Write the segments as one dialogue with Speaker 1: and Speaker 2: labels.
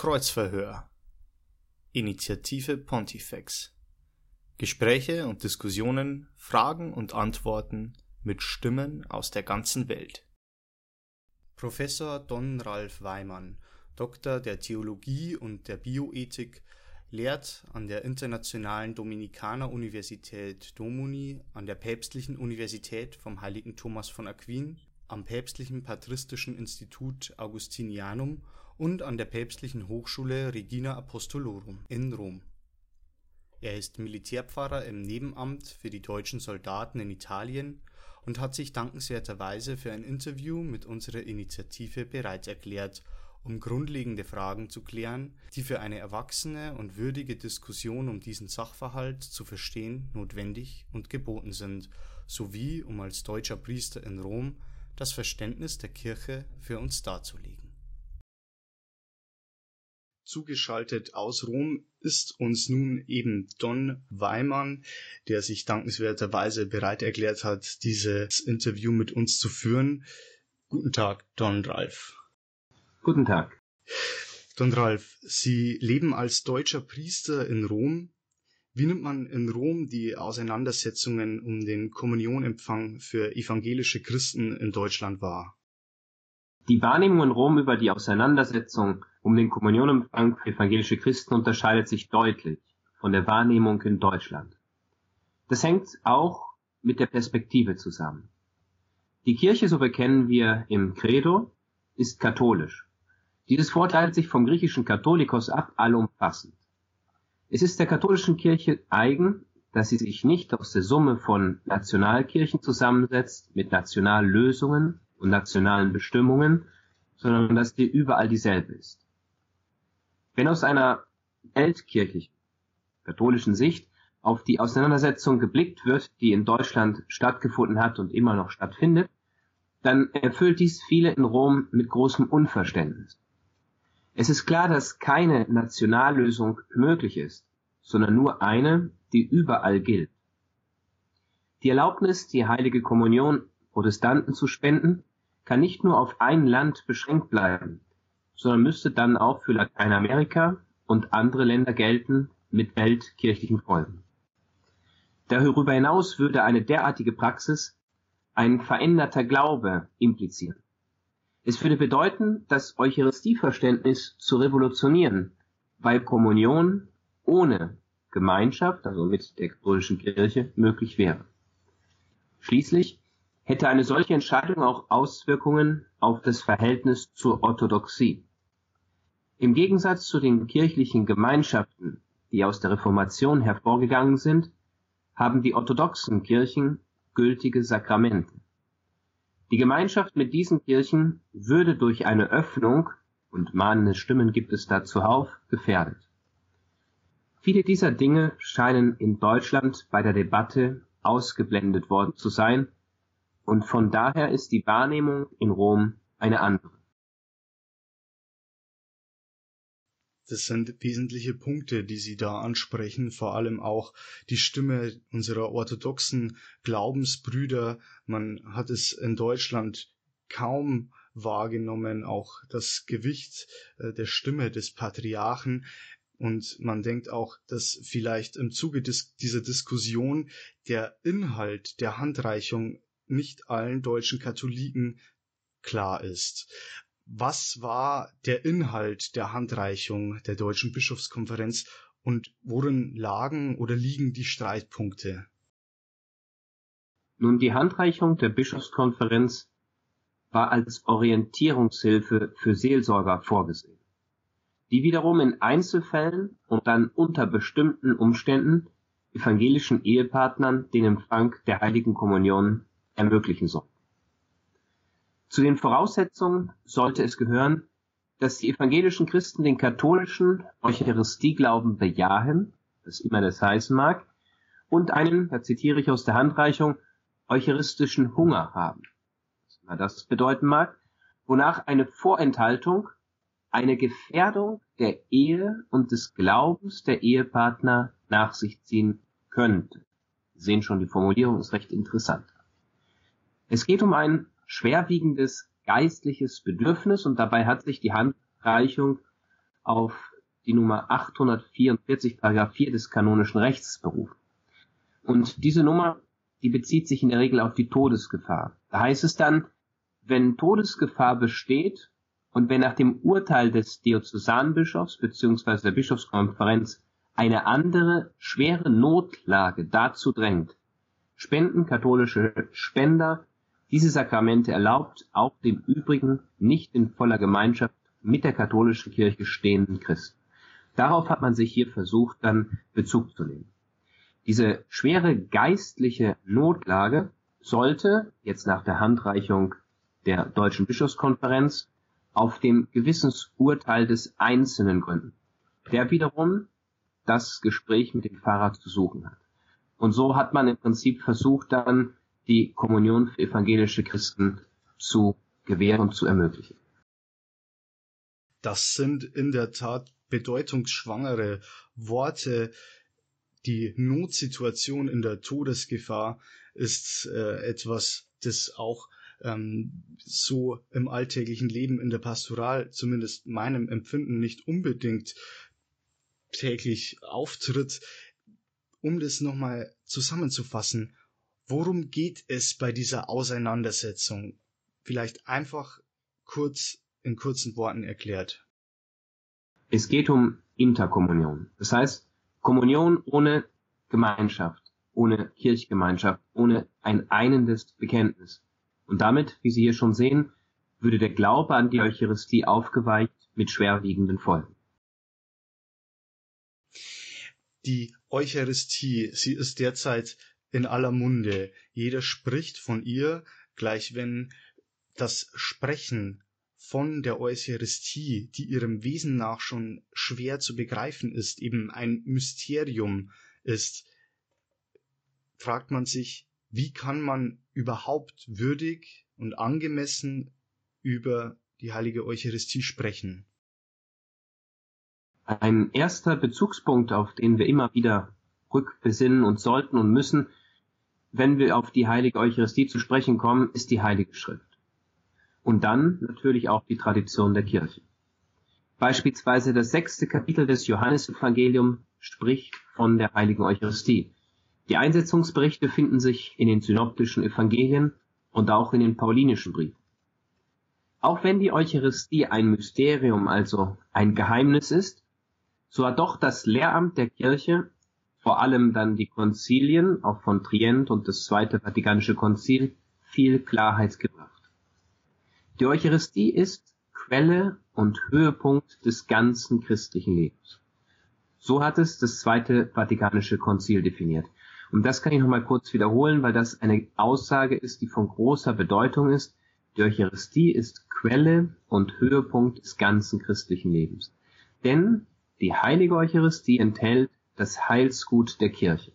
Speaker 1: Kreuzverhör Initiative Pontifex Gespräche und Diskussionen, Fragen und Antworten mit Stimmen aus der ganzen Welt. Professor Don Ralf Weimann, Doktor der Theologie und der Bioethik, lehrt an der Internationalen Dominikaner-Universität Domuni, an der Päpstlichen Universität vom Heiligen Thomas von Aquin, am Päpstlichen Patristischen Institut Augustinianum und an der Päpstlichen Hochschule Regina Apostolorum in Rom. Er ist Militärpfarrer im Nebenamt für die deutschen Soldaten in Italien und hat sich dankenswerterweise für ein Interview mit unserer Initiative bereit erklärt, um grundlegende Fragen zu klären, die für eine erwachsene und würdige Diskussion um diesen Sachverhalt zu verstehen notwendig und geboten sind, sowie um als deutscher Priester in Rom das Verständnis der Kirche für uns darzulegen Zugeschaltet aus Rom ist uns nun eben Don Weimann, der sich dankenswerterweise bereit erklärt hat, dieses Interview mit uns zu führen. Guten Tag, Don Ralf.
Speaker 2: Guten Tag.
Speaker 1: Don Ralf, Sie leben als deutscher Priester in Rom. Wie nimmt man in Rom die Auseinandersetzungen um den Kommunionempfang für evangelische Christen in Deutschland wahr?
Speaker 2: Die Wahrnehmung in Rom über die Auseinandersetzung um den Kommunionempfang für evangelische Christen unterscheidet sich deutlich von der Wahrnehmung in Deutschland. Das hängt auch mit der Perspektive zusammen. Die Kirche, so bekennen wir im Credo, ist katholisch. Dieses vorteilt sich vom griechischen Katholikos ab, allumfassend. Es ist der katholischen Kirche eigen, dass sie sich nicht aus der Summe von Nationalkirchen zusammensetzt mit Nationallösungen und nationalen Bestimmungen, sondern dass die überall dieselbe ist. Wenn aus einer weltkirchlichen, katholischen Sicht auf die Auseinandersetzung geblickt wird, die in Deutschland stattgefunden hat und immer noch stattfindet, dann erfüllt dies viele in Rom mit großem Unverständnis. Es ist klar, dass keine Nationallösung möglich ist, sondern nur eine, die überall gilt. Die Erlaubnis, die heilige Kommunion Protestanten zu spenden, kann nicht nur auf ein Land beschränkt bleiben, sondern müsste dann auch für Lateinamerika und andere Länder gelten mit weltkirchlichen Folgen. Darüber hinaus würde eine derartige Praxis ein veränderter Glaube implizieren. Es würde bedeuten, das Eucharistieverständnis zu revolutionieren, weil Kommunion ohne Gemeinschaft, also mit der katholischen Kirche, möglich wäre. Schließlich hätte eine solche Entscheidung auch Auswirkungen auf das Verhältnis zur Orthodoxie. Im Gegensatz zu den kirchlichen Gemeinschaften, die aus der Reformation hervorgegangen sind, haben die orthodoxen Kirchen gültige Sakramente. Die Gemeinschaft mit diesen Kirchen würde durch eine Öffnung, und mahnende Stimmen gibt es da zuhauf, gefährdet. Viele dieser Dinge scheinen in Deutschland bei der Debatte ausgeblendet worden zu sein, und von daher ist die Wahrnehmung in Rom eine andere.
Speaker 1: Das sind wesentliche Punkte, die Sie da ansprechen, vor allem auch die Stimme unserer orthodoxen Glaubensbrüder. Man hat es in Deutschland kaum wahrgenommen, auch das Gewicht äh, der Stimme des Patriarchen. Und man denkt auch, dass vielleicht im Zuge dieser Diskussion der Inhalt der Handreichung nicht allen deutschen Katholiken klar ist. Was war der Inhalt der Handreichung der Deutschen Bischofskonferenz und worin lagen oder liegen die Streitpunkte?
Speaker 2: Nun, die Handreichung der Bischofskonferenz war als Orientierungshilfe für Seelsorger vorgesehen, die wiederum in Einzelfällen und dann unter bestimmten Umständen evangelischen Ehepartnern den Empfang der heiligen Kommunion ermöglichen soll. Zu den Voraussetzungen sollte es gehören, dass die evangelischen Christen den katholischen Eucharistieglauben bejahen, was immer das heißen mag, und einen, da zitiere ich aus der Handreichung, eucharistischen Hunger haben, was immer das bedeuten mag, wonach eine Vorenthaltung eine Gefährdung der Ehe und des Glaubens der Ehepartner nach sich ziehen könnte. Sie sehen schon, die Formulierung ist recht interessant. Es geht um ein schwerwiegendes geistliches Bedürfnis und dabei hat sich die Handreichung auf die Nummer 844, Paragraph 4 des kanonischen Rechts berufen. Und diese Nummer, die bezieht sich in der Regel auf die Todesgefahr. Da heißt es dann, wenn Todesgefahr besteht und wenn nach dem Urteil des Diözesanbischofs bzw. der Bischofskonferenz eine andere schwere Notlage dazu drängt, spenden katholische Spender diese Sakramente erlaubt auch dem übrigen nicht in voller Gemeinschaft mit der katholischen Kirche stehenden Christen. Darauf hat man sich hier versucht, dann Bezug zu nehmen. Diese schwere geistliche Notlage sollte jetzt nach der Handreichung der Deutschen Bischofskonferenz auf dem Gewissensurteil des Einzelnen gründen, der wiederum das Gespräch mit dem Pfarrer zu suchen hat. Und so hat man im Prinzip versucht, dann die Kommunion für evangelische Christen zu gewähren und zu ermöglichen.
Speaker 1: Das sind in der Tat bedeutungsschwangere Worte. Die Notsituation in der Todesgefahr ist äh, etwas, das auch ähm, so im alltäglichen Leben in der Pastoral, zumindest meinem Empfinden, nicht unbedingt täglich auftritt. Um das nochmal zusammenzufassen, worum geht es bei dieser Auseinandersetzung? Vielleicht einfach kurz in kurzen Worten erklärt.
Speaker 2: Es geht um Interkommunion. Das heißt, Kommunion ohne Gemeinschaft, ohne Kirchgemeinschaft, ohne ein einendes Bekenntnis. Und damit, wie Sie hier schon sehen, würde der Glaube an die Eucharistie aufgeweicht mit schwerwiegenden Folgen.
Speaker 1: Die Eucharistie, sie ist derzeit in aller Munde. Jeder spricht von ihr, gleich wenn das Sprechen von der Eucharistie, die ihrem Wesen nach schon schwer zu begreifen ist, eben ein Mysterium ist, fragt man sich, wie kann man überhaupt würdig und angemessen über die heilige Eucharistie sprechen?
Speaker 2: Ein erster Bezugspunkt, auf den wir immer wieder rückbesinnen und sollten und müssen, wenn wir auf die heilige Eucharistie zu sprechen kommen, ist die Heilige Schrift. Und dann natürlich auch die Tradition der Kirche. Beispielsweise das sechste Kapitel des Johannesevangelium spricht von der heiligen Eucharistie. Die Einsetzungsberichte finden sich in den synoptischen Evangelien und auch in den paulinischen Briefen. Auch wenn die Eucharistie ein Mysterium, also ein Geheimnis ist, so hat doch das Lehramt der Kirche, vor allem dann die Konzilien, auch von Trient und das Zweite Vatikanische Konzil, viel Klarheit gebracht. Die Eucharistie ist Quelle und Höhepunkt des ganzen christlichen Lebens. So hat es das Zweite Vatikanische Konzil definiert. Und das kann ich nochmal kurz wiederholen, weil das eine Aussage ist, die von großer Bedeutung ist. Die Eucharistie ist Quelle und Höhepunkt des ganzen christlichen Lebens. Denn die heilige Eucharistie enthält das Heilsgut der Kirche.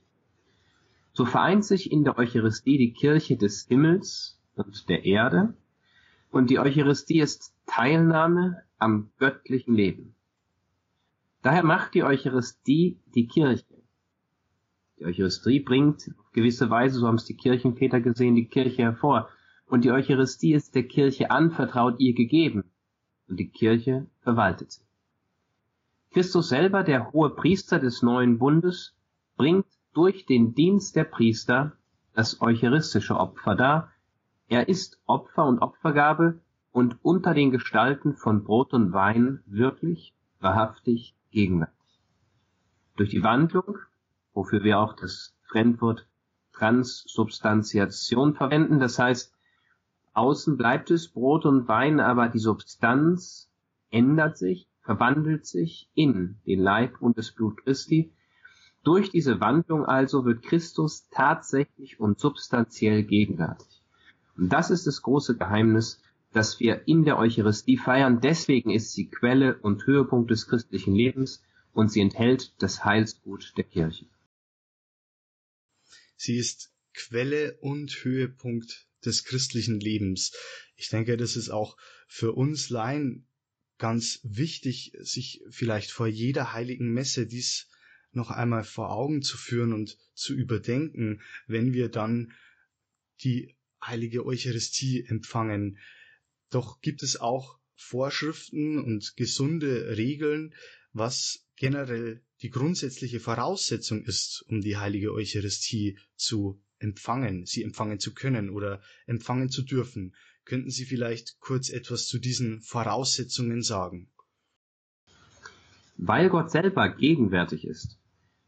Speaker 2: So vereint sich in der Eucharistie die Kirche des Himmels und der Erde und die Eucharistie ist Teilnahme am göttlichen Leben. Daher macht die Eucharistie die Kirche die Eucharistie bringt auf gewisse Weise, so haben es die Kirchenväter gesehen, die Kirche hervor. Und die Eucharistie ist der Kirche anvertraut, ihr gegeben. Und die Kirche verwaltet sie. Christus selber, der hohe Priester des neuen Bundes, bringt durch den Dienst der Priester das eucharistische Opfer dar. Er ist Opfer und Opfergabe und unter den Gestalten von Brot und Wein wirklich, wahrhaftig gegenwärtig. Durch die Wandlung wofür wir auch das Fremdwort Transsubstantiation verwenden. Das heißt, außen bleibt es Brot und Wein, aber die Substanz ändert sich, verwandelt sich in den Leib und das Blut Christi. Durch diese Wandlung also wird Christus tatsächlich und substanziell gegenwärtig. Und das ist das große Geheimnis, das wir in der Eucharistie feiern. Deswegen ist sie Quelle und Höhepunkt des christlichen Lebens und sie enthält das Heilsgut der Kirche.
Speaker 1: Sie ist Quelle und Höhepunkt des christlichen Lebens. Ich denke, das ist auch für uns Laien ganz wichtig, sich vielleicht vor jeder heiligen Messe dies noch einmal vor Augen zu führen und zu überdenken, wenn wir dann die heilige Eucharistie empfangen. Doch gibt es auch Vorschriften und gesunde Regeln, was generell die grundsätzliche Voraussetzung ist, um die heilige Eucharistie zu empfangen, sie empfangen zu können oder empfangen zu dürfen. Könnten Sie vielleicht kurz etwas zu diesen Voraussetzungen sagen?
Speaker 2: Weil Gott selber gegenwärtig ist,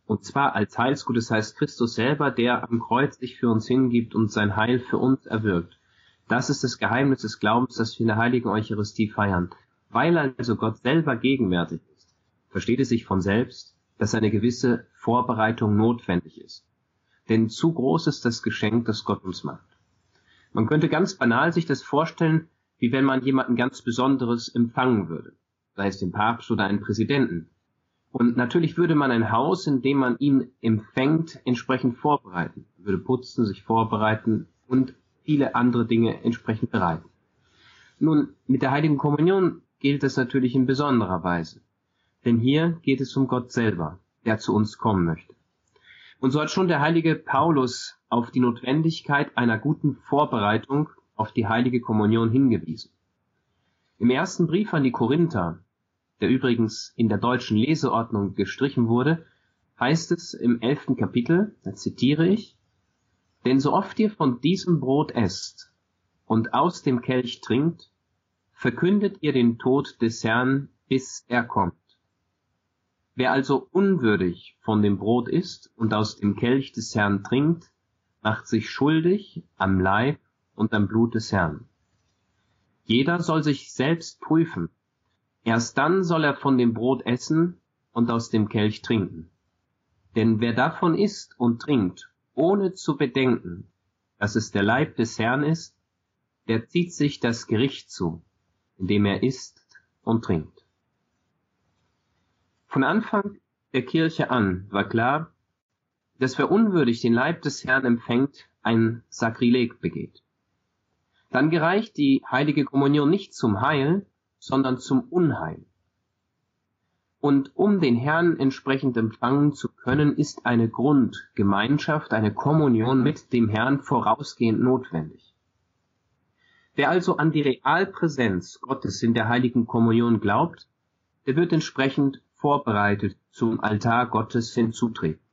Speaker 2: und zwar als Heilsgut, das heißt Christus selber, der am Kreuz sich für uns hingibt und sein Heil für uns erwirkt. Das ist das Geheimnis des Glaubens, das wir in der heiligen Eucharistie feiern. Weil also Gott selber gegenwärtig ist, versteht es sich von selbst, dass eine gewisse Vorbereitung notwendig ist. Denn zu groß ist das Geschenk, das Gott uns macht. Man könnte ganz banal sich das vorstellen, wie wenn man jemanden ganz Besonderes empfangen würde, sei es den Papst oder einen Präsidenten. Und natürlich würde man ein Haus, in dem man ihn empfängt, entsprechend vorbereiten, würde putzen, sich vorbereiten und viele andere Dinge entsprechend bereiten. Nun, mit der heiligen Kommunion gilt das natürlich in besonderer Weise. Denn hier geht es um Gott selber, der zu uns kommen möchte. Und so hat schon der heilige Paulus auf die Notwendigkeit einer guten Vorbereitung auf die heilige Kommunion hingewiesen. Im ersten Brief an die Korinther, der übrigens in der deutschen Leseordnung gestrichen wurde, heißt es im elften Kapitel, da zitiere ich, Denn so oft ihr von diesem Brot esst und aus dem Kelch trinkt, verkündet ihr den Tod des Herrn, bis er kommt. Wer also unwürdig von dem Brot isst und aus dem Kelch des Herrn trinkt, macht sich schuldig am Leib und am Blut des Herrn. Jeder soll sich selbst prüfen. Erst dann soll er von dem Brot essen und aus dem Kelch trinken. Denn wer davon isst und trinkt, ohne zu bedenken, dass es der Leib des Herrn ist, der zieht sich das Gericht zu, indem er isst und trinkt. Von Anfang der Kirche an war klar, dass wer unwürdig den Leib des Herrn empfängt, ein Sakrileg begeht. Dann gereicht die heilige Kommunion nicht zum Heil, sondern zum Unheil. Und um den Herrn entsprechend empfangen zu können, ist eine Grundgemeinschaft, eine Kommunion mit dem Herrn vorausgehend notwendig. Wer also an die Realpräsenz Gottes in der heiligen Kommunion glaubt, der wird entsprechend vorbereitet zum Altar Gottes hinzutreten.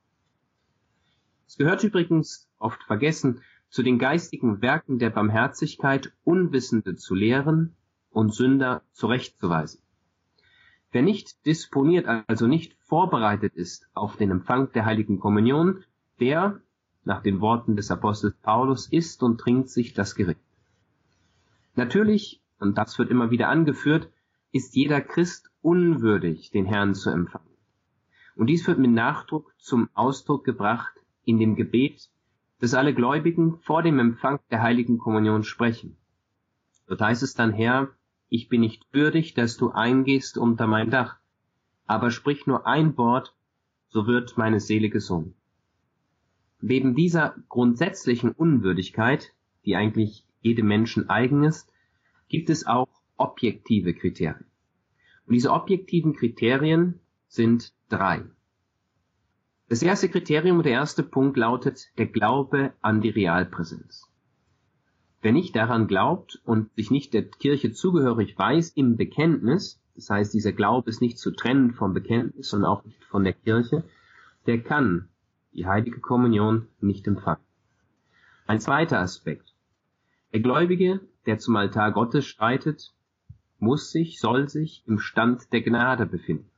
Speaker 2: Es gehört übrigens, oft vergessen, zu den geistigen Werken der Barmherzigkeit, Unwissende zu lehren und Sünder zurechtzuweisen. Wer nicht disponiert, also nicht vorbereitet ist auf den Empfang der heiligen Kommunion, der, nach den Worten des Apostels Paulus, isst und trinkt sich das Gericht. Natürlich, und das wird immer wieder angeführt, ist jeder Christ unwürdig, den Herrn zu empfangen. Und dies wird mit Nachdruck zum Ausdruck gebracht in dem Gebet, das alle Gläubigen vor dem Empfang der heiligen Kommunion sprechen. Dort heißt es dann, Herr, ich bin nicht würdig, dass du eingehst unter mein Dach, aber sprich nur ein Wort, so wird meine Seele gesund. Neben dieser grundsätzlichen Unwürdigkeit, die eigentlich jedem Menschen eigen ist, gibt es auch objektive Kriterien. Und diese objektiven Kriterien sind drei. Das erste Kriterium, der erste Punkt lautet der Glaube an die Realpräsenz. Wer nicht daran glaubt und sich nicht der Kirche zugehörig weiß im Bekenntnis, das heißt, dieser Glaube ist nicht zu trennen vom Bekenntnis und auch nicht von der Kirche, der kann die heilige Kommunion nicht empfangen. Ein zweiter Aspekt. Der Gläubige, der zum Altar Gottes streitet, muss sich, soll sich im Stand der Gnade befinden.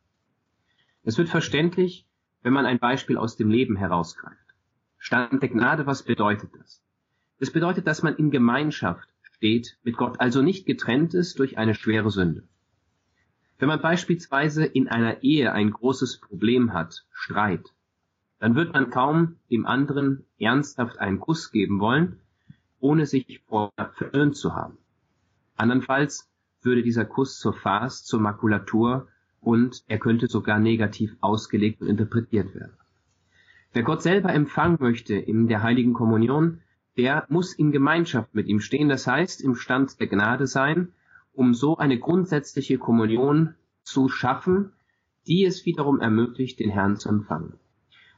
Speaker 2: Es wird verständlich, wenn man ein Beispiel aus dem Leben herausgreift. Stand der Gnade, was bedeutet das? Das bedeutet, dass man in Gemeinschaft steht mit Gott, also nicht getrennt ist durch eine schwere Sünde. Wenn man beispielsweise in einer Ehe ein großes Problem hat, Streit, dann wird man kaum dem anderen ernsthaft einen Kuss geben wollen, ohne sich vorher verirrt zu haben. Andernfalls würde dieser Kuss zur Farce, zur Makulatur und er könnte sogar negativ ausgelegt und interpretiert werden. Wer Gott selber empfangen möchte in der heiligen Kommunion, der muss in Gemeinschaft mit ihm stehen, das heißt im Stand der Gnade sein, um so eine grundsätzliche Kommunion zu schaffen, die es wiederum ermöglicht, den Herrn zu empfangen.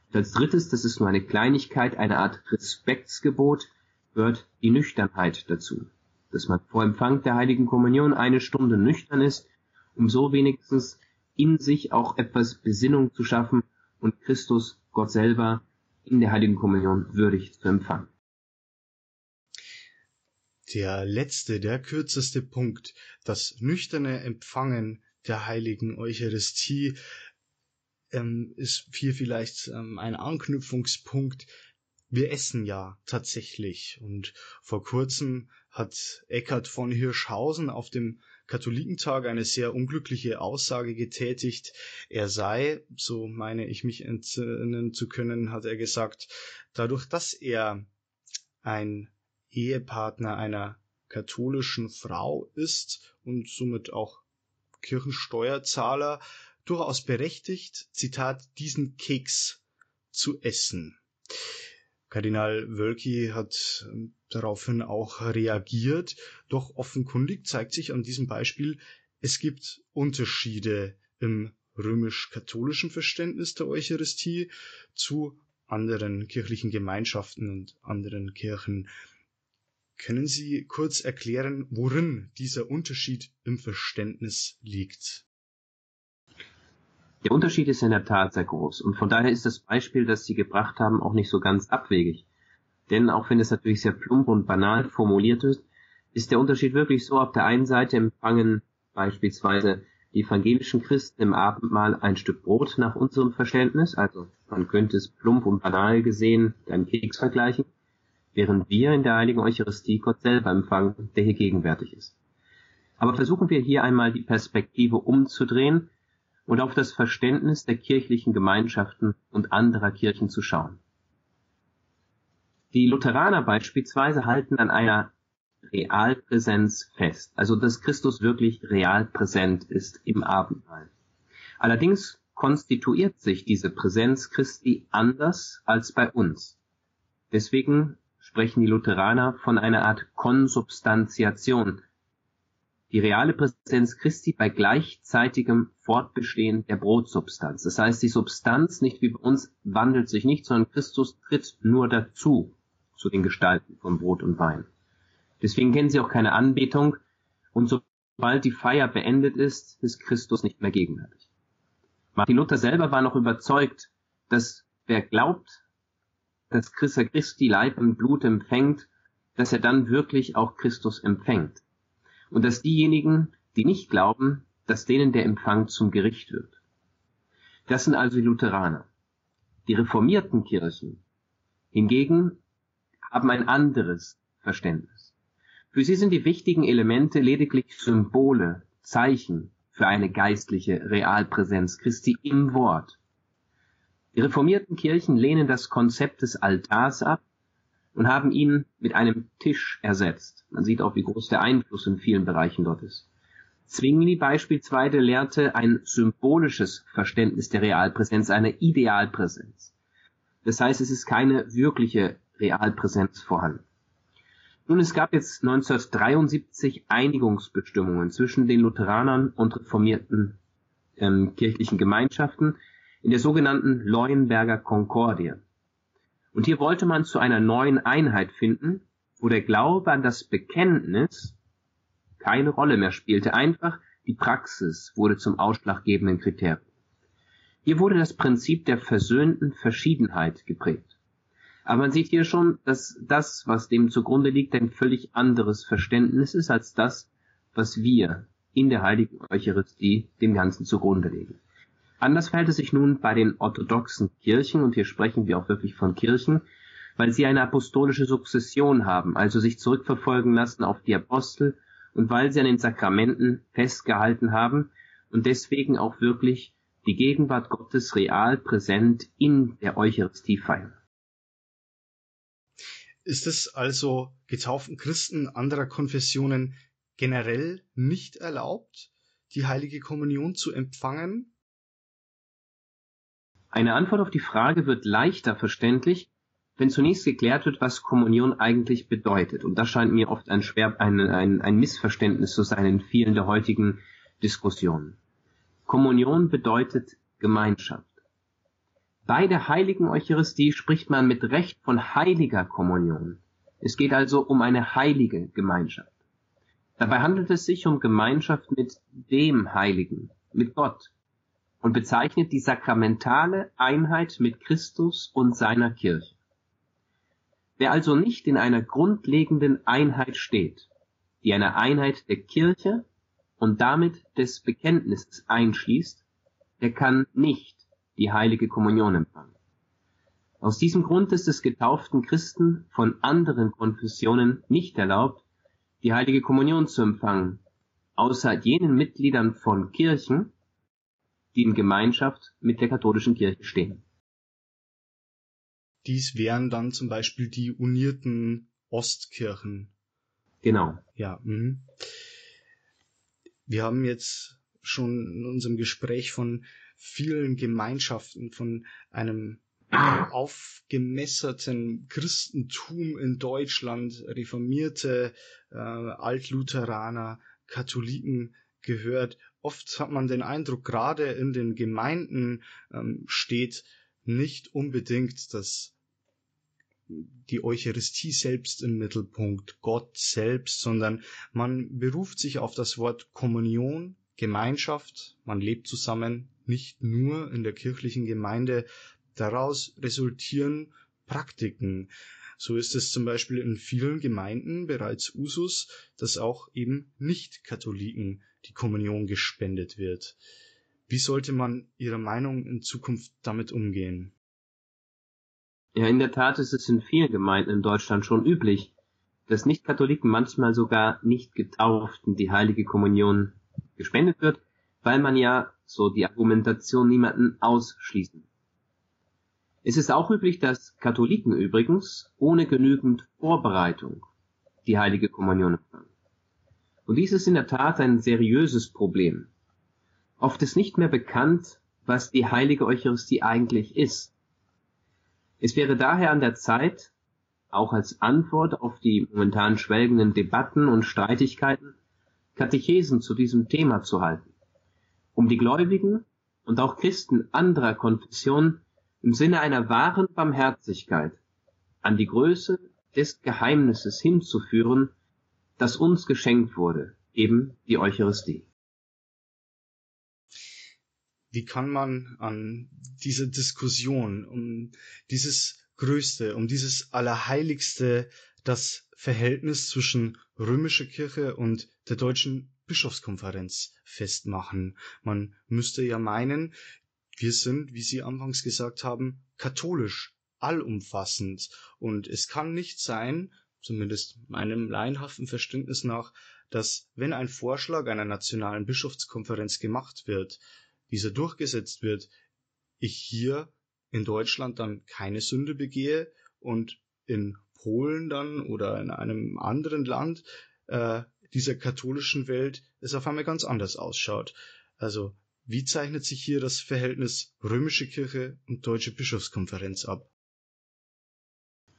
Speaker 2: Und als drittes, das ist nur eine Kleinigkeit, eine Art Respektsgebot, gehört die Nüchternheit dazu. dass man vor Empfang der heiligen Kommunion eine Stunde nüchtern ist, um so wenigstens in sich auch etwas Besinnung zu schaffen und Christus, Gott selber, in der heiligen Kommunion würdig zu empfangen.
Speaker 1: Der letzte, der kürzeste Punkt, das nüchterne Empfangen der heiligen Eucharistie, ähm, ist hier vielleicht ähm, ein Anknüpfungspunkt. Wir essen ja tatsächlich und vor kurzem hat Eckhard von Hirschhausen auf dem Katholikentag eine sehr unglückliche Aussage getätigt. Er sei, so meine ich mich entsinnen zu können, hat er gesagt, dadurch, dass er ein Ehepartner einer katholischen Frau ist und somit auch Kirchensteuerzahler, durchaus berechtigt, Zitat, diesen Keks zu essen. Kardinal Wölki hat ähm, daraufhin auch reagiert, doch offenkundig zeigt sich an diesem Beispiel, es gibt Unterschiede im römisch-katholischen Verständnis der Eucharistie zu anderen kirchlichen Gemeinschaften und anderen Kirchen. Können Sie kurz erklären, worin dieser Unterschied im Verständnis liegt?
Speaker 2: Der Unterschied ist in der Tat sehr groß und von daher ist das Beispiel, das Sie gebracht haben, auch nicht so ganz abwegig. Denn auch wenn es natürlich sehr plump und banal formuliert ist, ist der Unterschied wirklich so, auf der einen Seite empfangen beispielsweise die evangelischen Christen im Abendmahl ein Stück Brot nach unserem Verständnis, also man könnte es plump und banal gesehen mit Keks vergleichen, während wir in der heiligen Eucharistie Gott selber empfangen, der hier gegenwärtig ist. Aber versuchen wir hier einmal die Perspektive umzudrehen und auf das Verständnis der kirchlichen Gemeinschaften und anderer Kirchen zu schauen. Die Lutheraner beispielsweise halten an einer Realpräsenz fest, also dass Christus wirklich real präsent ist im Abendmahl. Allerdings konstituiert sich diese Präsenz Christi anders als bei uns. Deswegen sprechen die Lutheraner von einer Art Konsubstantiation, die reale Präsenz Christi bei gleichzeitigem Fortbestehen der Brotsubstanz. Das heißt, die Substanz, nicht wie bei uns, wandelt sich nicht, sondern Christus tritt nur dazu zu den Gestalten von Brot und Wein. Deswegen kennen sie auch keine Anbetung und sobald die Feier beendet ist, ist Christus nicht mehr gegenwärtig. Martin Luther selber war noch überzeugt, dass wer glaubt, dass Christa Christi Leib und Blut empfängt, dass er dann wirklich auch Christus empfängt und dass diejenigen, die nicht glauben, dass denen der Empfang zum Gericht wird. Das sind also die Lutheraner. Die reformierten Kirchen hingegen haben ein anderes Verständnis. Für sie sind die wichtigen Elemente lediglich Symbole, Zeichen für eine geistliche Realpräsenz Christi im Wort. Die reformierten Kirchen lehnen das Konzept des Altars ab und haben ihn mit einem Tisch ersetzt. Man sieht auch, wie groß der Einfluss in vielen Bereichen dort ist. Zwingli beispielsweise lehrte ein symbolisches Verständnis der Realpräsenz, eine Idealpräsenz. Das heißt, es ist keine wirkliche Realpräsenz vorhanden. Nun, es gab jetzt 1973 Einigungsbestimmungen zwischen den Lutheranern und reformierten ähm, kirchlichen Gemeinschaften in der sogenannten Leuenberger Konkordie. Und hier wollte man zu einer neuen Einheit finden, wo der Glaube an das Bekenntnis keine Rolle mehr spielte. Einfach die Praxis wurde zum ausschlaggebenden Kriterium. Hier wurde das Prinzip der versöhnten Verschiedenheit geprägt. Aber man sieht hier schon, dass das, was dem zugrunde liegt, ein völlig anderes Verständnis ist als das, was wir in der heiligen Eucharistie dem Ganzen zugrunde legen. Anders verhält es sich nun bei den orthodoxen Kirchen, und hier sprechen wir auch wirklich von Kirchen, weil sie eine apostolische Sukzession haben, also sich zurückverfolgen lassen auf die Apostel und weil sie an den Sakramenten festgehalten haben und deswegen auch wirklich die Gegenwart Gottes real präsent in der Eucharistie feiern.
Speaker 1: Ist es also getauften Christen anderer Konfessionen generell nicht erlaubt, die heilige Kommunion zu empfangen?
Speaker 2: Eine Antwort auf die Frage wird leichter verständlich, wenn zunächst geklärt wird, was Kommunion eigentlich bedeutet. Und das scheint mir oft ein, schwer, ein, ein, ein Missverständnis zu sein in vielen der heutigen Diskussionen. Kommunion bedeutet Gemeinschaft. Bei der heiligen Eucharistie spricht man mit Recht von heiliger Kommunion. Es geht also um eine heilige Gemeinschaft. Dabei handelt es sich um Gemeinschaft mit dem Heiligen, mit Gott und bezeichnet die sakramentale Einheit mit Christus und seiner Kirche. Wer also nicht in einer grundlegenden Einheit steht, die eine Einheit der Kirche und damit des Bekenntnisses einschließt, der kann nicht die heilige Kommunion empfangen. Aus diesem Grund ist es getauften Christen von anderen Konfessionen nicht erlaubt, die heilige Kommunion zu empfangen, außer jenen Mitgliedern von Kirchen, die in Gemeinschaft mit der katholischen Kirche stehen.
Speaker 1: Dies wären dann zum Beispiel die unierten Ostkirchen.
Speaker 2: Genau.
Speaker 1: Ja. Mh. Wir haben jetzt schon in unserem Gespräch von vielen Gemeinschaften, von einem aufgemesserten Christentum in Deutschland, reformierte äh, Altlutheraner, Katholiken gehört. Oft hat man den Eindruck, gerade in den Gemeinden ähm, steht nicht unbedingt das die Eucharistie selbst im Mittelpunkt, Gott selbst, sondern man beruft sich auf das Wort Kommunion, Gemeinschaft, man lebt zusammen, nicht nur in der kirchlichen Gemeinde, Daraus resultieren Praktiken. So ist es zum Beispiel in vielen Gemeinden bereits Usus, dass auch eben Nicht-Katholiken die Kommunion gespendet wird. Wie sollte man Ihrer Meinung in Zukunft damit umgehen?
Speaker 2: Ja, in der Tat ist es in vielen Gemeinden in Deutschland schon üblich, dass Nicht-Katholiken manchmal sogar Nicht-Getauften die heilige Kommunion gespendet wird, weil man ja, so die Argumentation, niemanden ausschließen es ist auch üblich, dass Katholiken übrigens ohne genügend Vorbereitung die heilige Kommunion empfangen. Und dies ist in der Tat ein seriöses Problem. Oft ist nicht mehr bekannt, was die heilige Eucharistie eigentlich ist. Es wäre daher an der Zeit, auch als Antwort auf die momentan schwelgenden Debatten und Streitigkeiten, Katechesen zu diesem Thema zu halten, um die Gläubigen und auch Christen anderer Konfessionen im Sinne einer wahren Barmherzigkeit an die Größe des Geheimnisses hinzuführen, das uns geschenkt wurde, eben die Eucharistie.
Speaker 1: Wie kann man an diese Diskussion um dieses Größte, um dieses Allerheiligste, das Verhältnis zwischen römischer Kirche und der deutschen Bischofskonferenz festmachen? Man müsste ja meinen, wir sind, wie Sie anfangs gesagt haben, katholisch, allumfassend. Und es kann nicht sein, zumindest meinem laienhaften Verständnis nach, dass wenn ein Vorschlag einer nationalen Bischofskonferenz gemacht wird, dieser durchgesetzt wird, ich hier in Deutschland dann keine Sünde begehe und in Polen dann oder in einem anderen Land äh, dieser katholischen Welt es auf einmal ganz anders ausschaut. Also wie zeichnet sich hier das Verhältnis römische Kirche und deutsche Bischofskonferenz ab?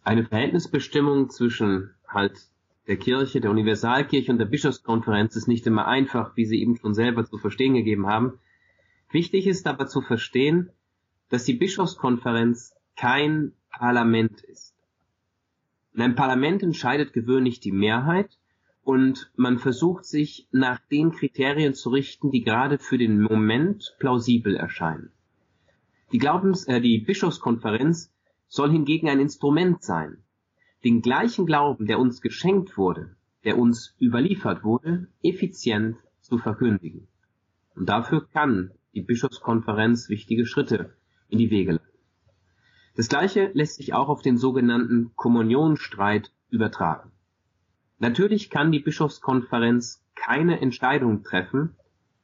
Speaker 2: Eine Verhältnisbestimmung zwischen halt der Kirche, der Universalkirche und der Bischofskonferenz ist nicht immer einfach, wie Sie eben schon selber zu verstehen gegeben haben. Wichtig ist aber zu verstehen, dass die Bischofskonferenz kein Parlament ist. In einem Parlament entscheidet gewöhnlich die Mehrheit und man versucht sich nach den Kriterien zu richten, die gerade für den Moment plausibel erscheinen. Die Glaubens, äh, die Bischofskonferenz soll hingegen ein Instrument sein, den gleichen Glauben, der uns geschenkt wurde, der uns überliefert wurde, effizient zu verkündigen. Und dafür kann die Bischofskonferenz wichtige Schritte in die Wege leiten. Das gleiche lässt sich auch auf den sogenannten Kommunionstreit übertragen. Natürlich kann die Bischofskonferenz keine Entscheidung treffen,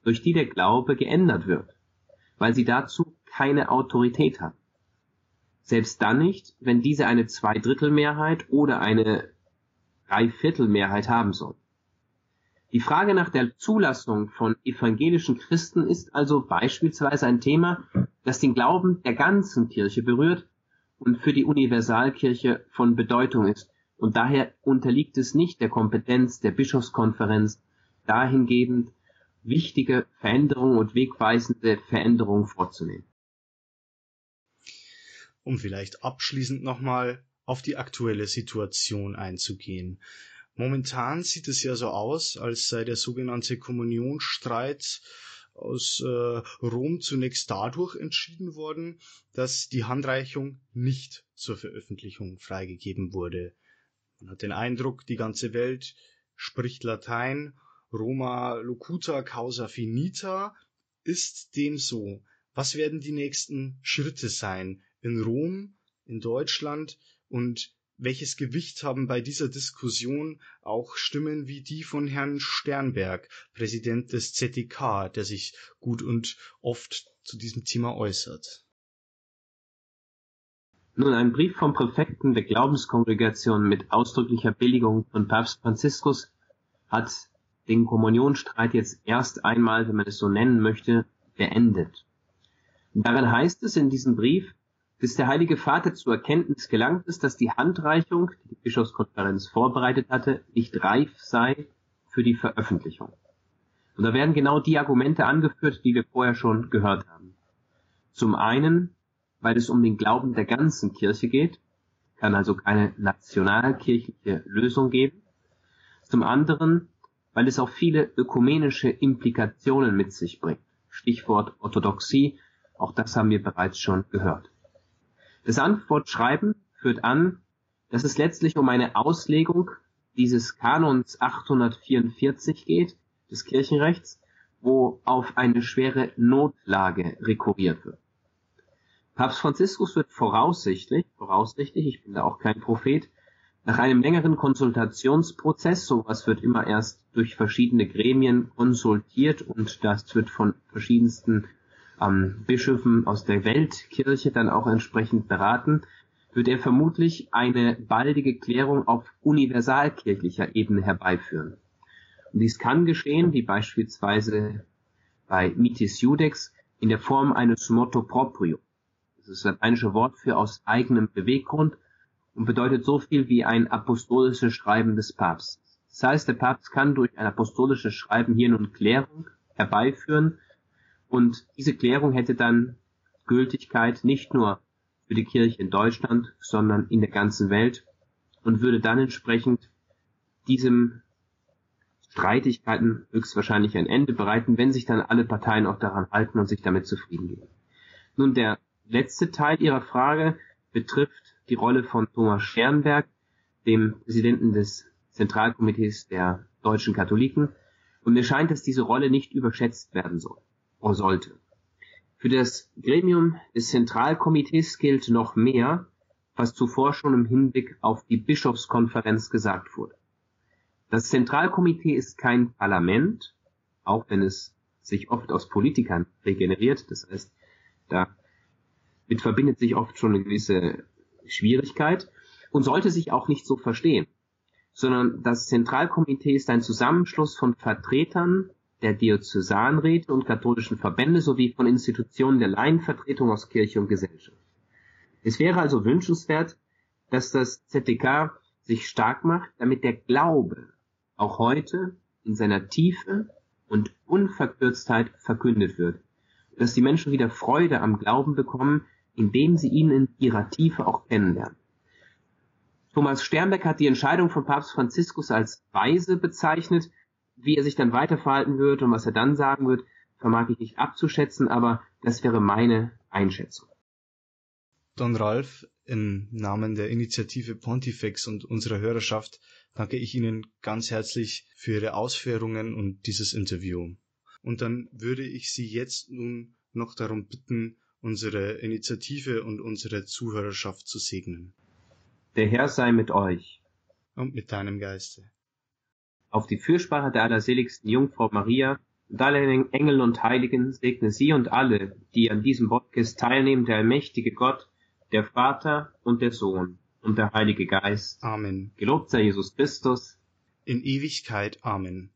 Speaker 2: durch die der Glaube geändert wird, weil sie dazu keine Autorität hat. Selbst dann nicht, wenn diese eine Zweidrittelmehrheit oder eine Dreiviertelmehrheit haben soll. Die Frage nach der Zulassung von evangelischen Christen ist also beispielsweise ein Thema, das den Glauben der ganzen Kirche berührt und für die Universalkirche von Bedeutung ist, und daher unterliegt es nicht der Kompetenz der Bischofskonferenz, dahingehend wichtige Veränderungen und wegweisende Veränderungen vorzunehmen.
Speaker 1: Um vielleicht abschließend nochmal auf die aktuelle Situation einzugehen. Momentan sieht es ja so aus, als sei der sogenannte Kommunionstreit aus äh, Rom zunächst dadurch entschieden worden, dass die Handreichung nicht zur Veröffentlichung freigegeben wurde. Man hat den Eindruck, die ganze Welt spricht Latein, Roma locuta causa finita, ist dem so. Was werden die nächsten Schritte sein in Rom, in Deutschland und welches Gewicht haben bei dieser Diskussion auch Stimmen wie die von Herrn Sternberg, Präsident des ZDK, der sich gut und oft zu diesem Thema äußert?
Speaker 2: Nun, ein Brief vom Präfekten der Glaubenskongregation mit ausdrücklicher Billigung von Papst Franziskus hat den Kommunionstreit jetzt erst einmal, wenn man es so nennen möchte, beendet. Darin heißt es in diesem Brief, bis der Heilige Vater zur Erkenntnis gelangt ist, dass die Handreichung, die die Bischofskonferenz vorbereitet hatte, nicht reif sei für die Veröffentlichung. Und da werden genau die Argumente angeführt, die wir vorher schon gehört haben. Zum einen, weil es um den Glauben der ganzen Kirche geht, kann also keine nationalkirchliche Lösung geben. Zum anderen, weil es auch viele ökumenische Implikationen mit sich bringt. Stichwort Orthodoxie, auch das haben wir bereits schon gehört. Das Antwortschreiben führt an, dass es letztlich um eine Auslegung dieses Kanons 844 geht, des Kirchenrechts, wo auf eine schwere Notlage rekurriert wird. Papst Franziskus wird voraussichtlich, voraussichtlich, ich bin da auch kein Prophet, nach einem längeren Konsultationsprozess, sowas wird immer erst durch verschiedene Gremien konsultiert und das wird von verschiedensten ähm, Bischöfen aus der Weltkirche dann auch entsprechend beraten, wird er vermutlich eine baldige Klärung auf universalkirchlicher Ebene herbeiführen. Und dies kann geschehen, wie beispielsweise bei Mitis Judex, in der Form eines Motto proprio. Das ist das lateinische Wort für aus eigenem Beweggrund und bedeutet so viel wie ein apostolisches Schreiben des Papstes. Das heißt, der Papst kann durch ein apostolisches Schreiben hier nun Klärung herbeiführen, und diese Klärung hätte dann Gültigkeit nicht nur für die Kirche in Deutschland, sondern in der ganzen Welt und würde dann entsprechend diesem Streitigkeiten höchstwahrscheinlich ein Ende bereiten, wenn sich dann alle Parteien auch daran halten und sich damit zufrieden geben. Nun, der letzte Teil Ihrer Frage betrifft die Rolle von Thomas Sternberg, dem Präsidenten des Zentralkomitees der deutschen Katholiken. Und mir scheint, dass diese Rolle nicht überschätzt werden soll sollte. Für das Gremium des Zentralkomitees gilt noch mehr, was zuvor schon im Hinblick auf die Bischofskonferenz gesagt wurde. Das Zentralkomitee ist kein Parlament, auch wenn es sich oft aus Politikern regeneriert, das heißt, damit verbindet sich oft schon eine gewisse Schwierigkeit und sollte sich auch nicht so verstehen, sondern das Zentralkomitee ist ein Zusammenschluss von Vertretern der Diözesanräte und katholischen Verbände sowie von Institutionen der Laienvertretung aus Kirche und Gesellschaft. Es wäre also wünschenswert, dass das ZDK sich stark macht, damit der Glaube auch heute in seiner Tiefe und Unverkürztheit verkündet wird, dass die Menschen wieder Freude am Glauben bekommen, indem sie ihn in ihrer Tiefe auch kennenlernen. Thomas Sternbeck hat die Entscheidung von Papst Franziskus als weise bezeichnet, wie er sich dann weiter verhalten wird und was er dann sagen wird, vermag ich nicht abzuschätzen, aber das wäre meine Einschätzung.
Speaker 1: Don Ralf, im Namen der Initiative Pontifex und unserer Hörerschaft danke ich Ihnen ganz herzlich für Ihre Ausführungen und dieses Interview. Und dann würde ich Sie jetzt nun noch darum bitten, unsere Initiative und unsere Zuhörerschaft zu segnen.
Speaker 2: Der Herr sei mit euch.
Speaker 1: Und mit deinem Geiste
Speaker 2: auf die Fürsprache der allerseligsten Jungfrau Maria und alle Engel und Heiligen segne sie und alle, die an diesem Podcast teilnehmen, der allmächtige Gott, der Vater und der Sohn und der Heilige Geist.
Speaker 1: Amen.
Speaker 2: Gelobt sei Jesus Christus.
Speaker 1: In Ewigkeit. Amen.